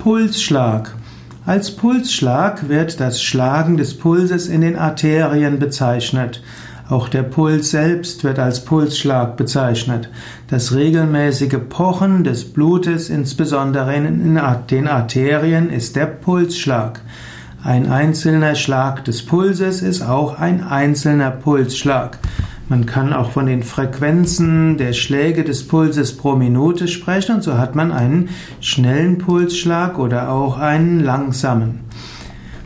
Pulsschlag. Als Pulsschlag wird das Schlagen des Pulses in den Arterien bezeichnet. Auch der Puls selbst wird als Pulsschlag bezeichnet. Das regelmäßige Pochen des Blutes, insbesondere in den Arterien, ist der Pulsschlag. Ein einzelner Schlag des Pulses ist auch ein einzelner Pulsschlag. Man kann auch von den Frequenzen der Schläge des Pulses pro Minute sprechen und so hat man einen schnellen Pulsschlag oder auch einen langsamen.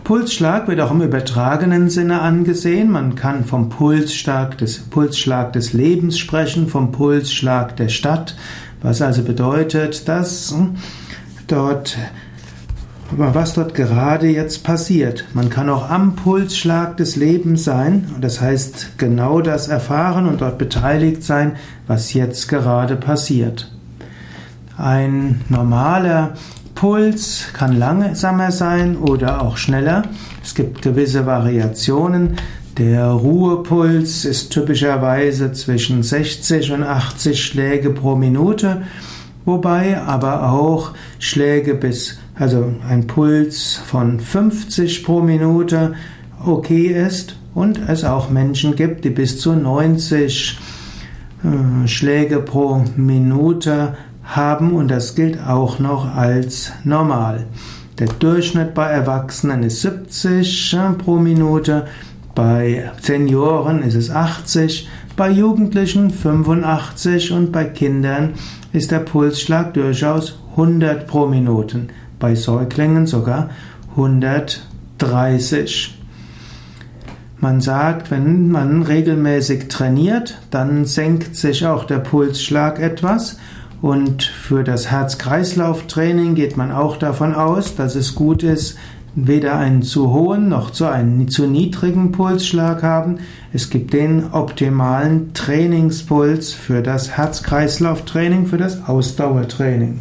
Pulsschlag wird auch im übertragenen Sinne angesehen. Man kann vom Pulsschlag des, Pulsschlag des Lebens sprechen, vom Pulsschlag der Stadt, was also bedeutet, dass dort was dort gerade jetzt passiert. Man kann auch am Pulsschlag des Lebens sein, das heißt genau das erfahren und dort beteiligt sein, was jetzt gerade passiert. Ein normaler Puls kann langsamer sein oder auch schneller. Es gibt gewisse Variationen. Der Ruhepuls ist typischerweise zwischen 60 und 80 Schläge pro Minute, wobei aber auch Schläge bis also ein Puls von 50 pro Minute okay ist und es auch Menschen gibt, die bis zu 90 äh, Schläge pro Minute haben und das gilt auch noch als normal. Der Durchschnitt bei Erwachsenen ist 70 äh, pro Minute, bei Senioren ist es 80, bei Jugendlichen 85 und bei Kindern ist der Pulsschlag durchaus 100 pro Minute bei Säuglingen sogar 130. Man sagt, wenn man regelmäßig trainiert, dann senkt sich auch der Pulsschlag etwas. Und für das Herz-Kreislauf-Training geht man auch davon aus, dass es gut ist, weder einen zu hohen noch zu einen zu niedrigen Pulsschlag haben. Es gibt den optimalen Trainingspuls für das Herz-Kreislauf-Training, für das Ausdauertraining.